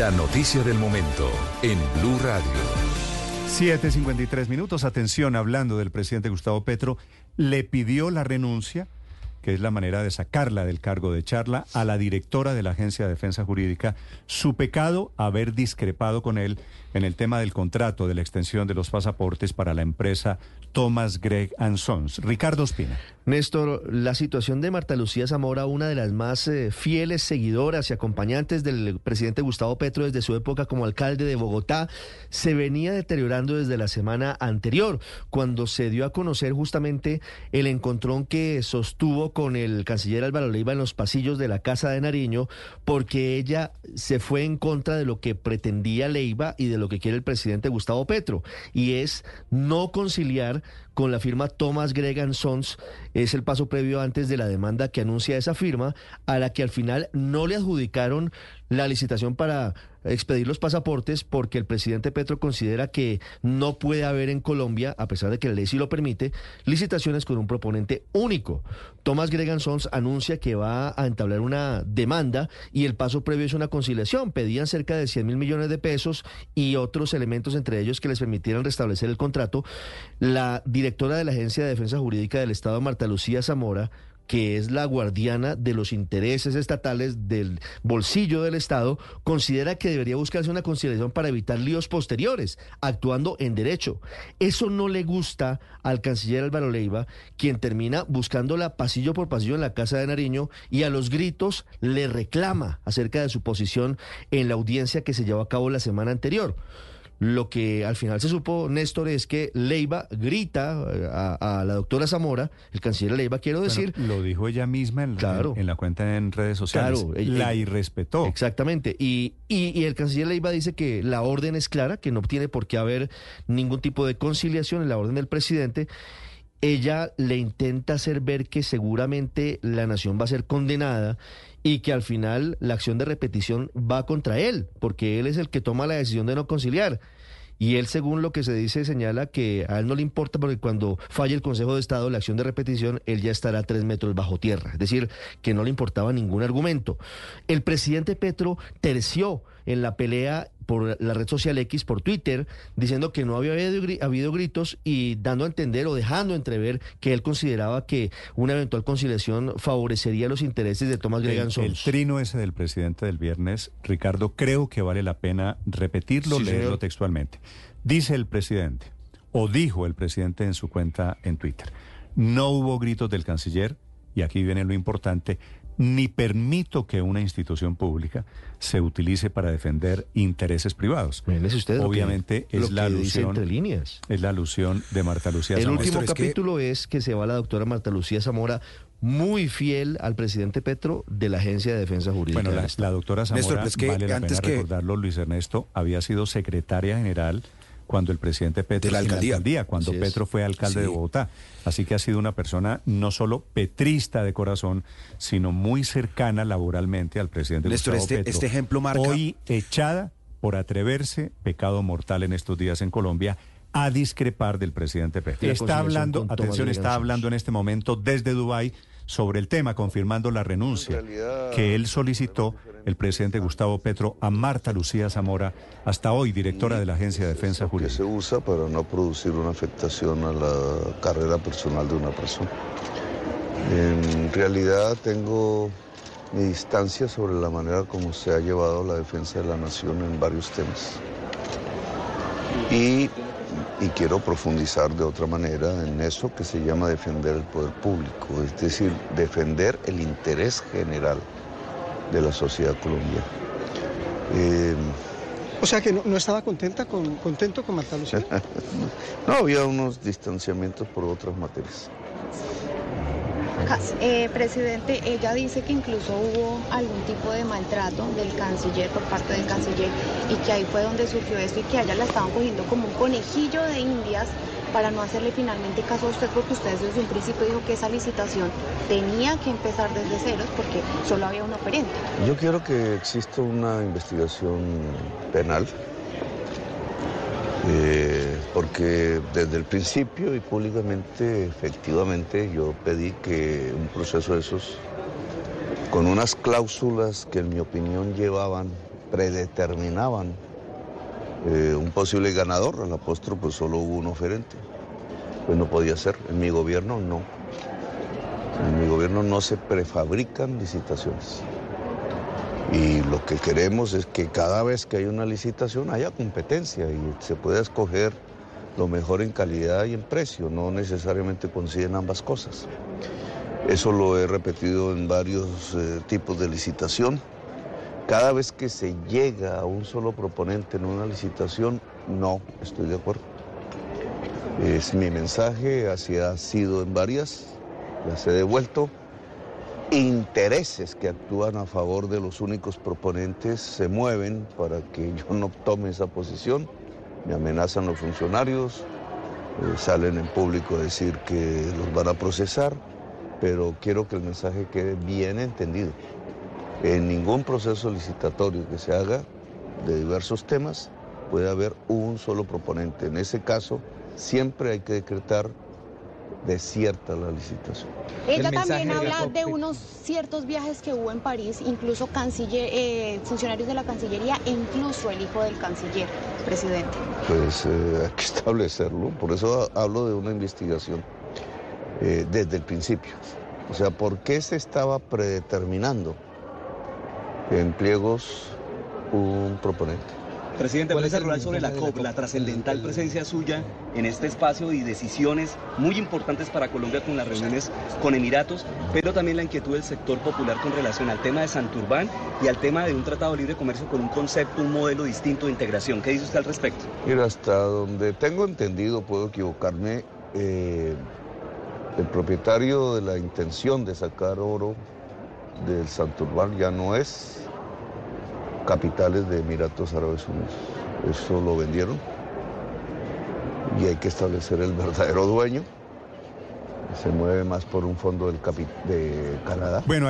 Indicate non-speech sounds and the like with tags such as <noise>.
La noticia del momento en Blue Radio. 7.53 minutos. Atención, hablando del presidente Gustavo Petro, le pidió la renuncia, que es la manera de sacarla del cargo de charla, a la directora de la Agencia de Defensa Jurídica. Su pecado, haber discrepado con él en el tema del contrato de la extensión de los pasaportes para la empresa Thomas Gregg Sons. Ricardo Espina. Néstor, la situación de Marta Lucía Zamora, una de las más eh, fieles seguidoras y acompañantes del presidente Gustavo Petro desde su época como alcalde de Bogotá, se venía deteriorando desde la semana anterior, cuando se dio a conocer justamente el encontrón que sostuvo con el canciller Álvaro Leiva en los pasillos de la Casa de Nariño, porque ella se fue en contra de lo que pretendía Leiva y de lo que quiere el presidente Gustavo Petro, y es no conciliar con la firma Thomas Gregan Sons, es el paso previo antes de la demanda que anuncia esa firma, a la que al final no le adjudicaron la licitación para expedir los pasaportes porque el presidente Petro considera que no puede haber en Colombia, a pesar de que la ley sí lo permite, licitaciones con un proponente único. Thomas Gregan Sons anuncia que va a entablar una demanda y el paso previo es una conciliación. Pedían cerca de 100 mil millones de pesos y otros elementos, entre ellos que les permitieran restablecer el contrato. La directora de la Agencia de Defensa Jurídica del Estado, Marta Lucía Zamora, que es la guardiana de los intereses estatales del bolsillo del Estado, considera que debería buscarse una conciliación para evitar líos posteriores, actuando en derecho. Eso no le gusta al canciller Álvaro Leiva, quien termina buscándola pasillo por pasillo en la Casa de Nariño y a los gritos le reclama acerca de su posición en la audiencia que se llevó a cabo la semana anterior. Lo que al final se supo, Néstor, es que Leiva grita eh, a, la doctora Zamora, el canciller Leiva, quiero decir. lo dijo ella misma en, en, la cuenta en redes sociales. Claro, la irrespetó. Exactamente. Y, y, el canciller Leiva dice que la orden es clara, que no tiene por qué haber ningún tipo de conciliación en la orden del presidente ella le intenta hacer ver que seguramente la nación va a ser condenada y que al final la acción de repetición va contra él, porque él es el que toma la decisión de no conciliar. Y él, según lo que se dice, señala que a él no le importa porque cuando falle el Consejo de Estado, la acción de repetición, él ya estará tres metros bajo tierra. Es decir, que no le importaba ningún argumento. El presidente Petro terció en la pelea por la red social X, por Twitter, diciendo que no había habido, gritos y dando a entender o dejando entrever que él consideraba que una eventual conciliación favorecería los intereses de Tomás Gregan el, el, trino ese del presidente del viernes, Ricardo, creo que vale la pena repetirlo, leerlo textualmente. Dice el presidente, o dijo el presidente en su cuenta en Twitter, no hubo gritos del canciller, y aquí viene lo importante, ni permito que una institución pública se utilice para defender intereses privados. Obviamente es la alusión entre líneas. Es la alusión de Marta Lucía Zamora. El último capítulo es que... se va la doctora Marta Lucía Zamora muy fiel al presidente Petro de la Agencia de Defensa Jurídica. Bueno, la, doctora Zamora, vale la pena recordarlo, Luis Ernesto, había sido secretaria general cuando el presidente Petro de la alcaldía, cuando Petro fue alcalde de Bogotá. Así que ha sido una persona no solo petrista de corazón, sino muy cercana laboralmente al presidente Néstor, Gustavo este, Petro. Este ejemplo marca... Hoy echada por atreverse, pecado mortal en estos días en Colombia, a discrepar del presidente Petro. Está hablando, atención, está hablando en este momento desde Dubái sobre el tema, confirmando la renuncia que él solicitó el presidente Gustavo Petro a Marta Lucía Zamora, hasta hoy directora de la Agencia de Defensa Jurídica. Que se usa para no producir una afectación a la carrera personal de una persona. En realidad tengo mi distancia sobre la manera como se ha llevado la defensa de la nación en varios temas. Y y quiero profundizar de otra manera en eso que se llama defender el poder público, es decir, defender el interés general de la sociedad colombiana. Eh, o sea que no, estaba contenta con, contento con Marta Lucía. <laughs> no, había unos distanciamientos por otras materias. Eh, presidente, ella dice que incluso hubo algún tipo de maltrato del canciller por parte del canciller y que ahí fue donde surgió esto y que a ella la estaban cogiendo como un conejillo de indias para no hacerle finalmente caso a usted porque usted desde un principio dijo que esa licitación tenía que empezar desde ceros porque solo había un operante. Yo quiero que exista una investigación penal eh, porque desde el principio y públicamente, efectivamente, yo pedí que un proceso de esos, con unas cláusulas que en mi opinión llevaban predeterminaban eh, un posible ganador, al apóstol pues solo hubo un oferente. Pues no podía ser, en mi gobierno no. En mi gobierno no se prefabrican licitaciones. Y lo que queremos es que cada vez que hay una licitación haya competencia y se pueda escoger lo mejor en calidad y en precio, no necesariamente consiguen ambas cosas. Eso lo he repetido en varios eh, tipos de licitación. Cada vez que se llega a un solo proponente en una licitación, no estoy de acuerdo. Es mi mensaje, así ha sido en varias, las he devuelto. Intereses que actúan a favor de los únicos proponentes se mueven para que yo no tome esa posición. Me amenazan los funcionarios, eh, salen en público a decir que los van a procesar pero quiero que el mensaje quede bien entendido. En ningún proceso licitatorio que se haga de diversos temas puede haber un solo proponente. En ese caso, siempre hay que decretar desierta la licitación. Ella también habla de unos ciertos viajes que hubo en París, incluso canciller, eh, funcionarios de la Cancillería e incluso el hijo del canciller, presidente. Pues eh, <laughs> hay que establecerlo, por eso hablo de una investigación. Eh, desde el principio. O sea, ¿por qué se estaba predeterminando en pliegos un proponente? Presidente, ¿cuál es el rol sobre la COP, la trascendental presencia suya en este espacio y decisiones muy importantes para Colombia con las reuniones con Emiratos, pero también la inquietud del sector popular con relación al tema de Santurbán y al tema de un tratado de libre comercio con un concepto, un modelo distinto de integración? ¿Qué dice usted al respecto? Mira, hasta donde tengo entendido, puedo equivocarme, eh, el propietario de la intención de sacar oro del Santurbán ya no es capitales de Emiratos Árabes Unidos. Eso lo vendieron y hay que establecer el <laughs> verdadero dueño. Se mueve más por un fondo del de Canadá. Bueno,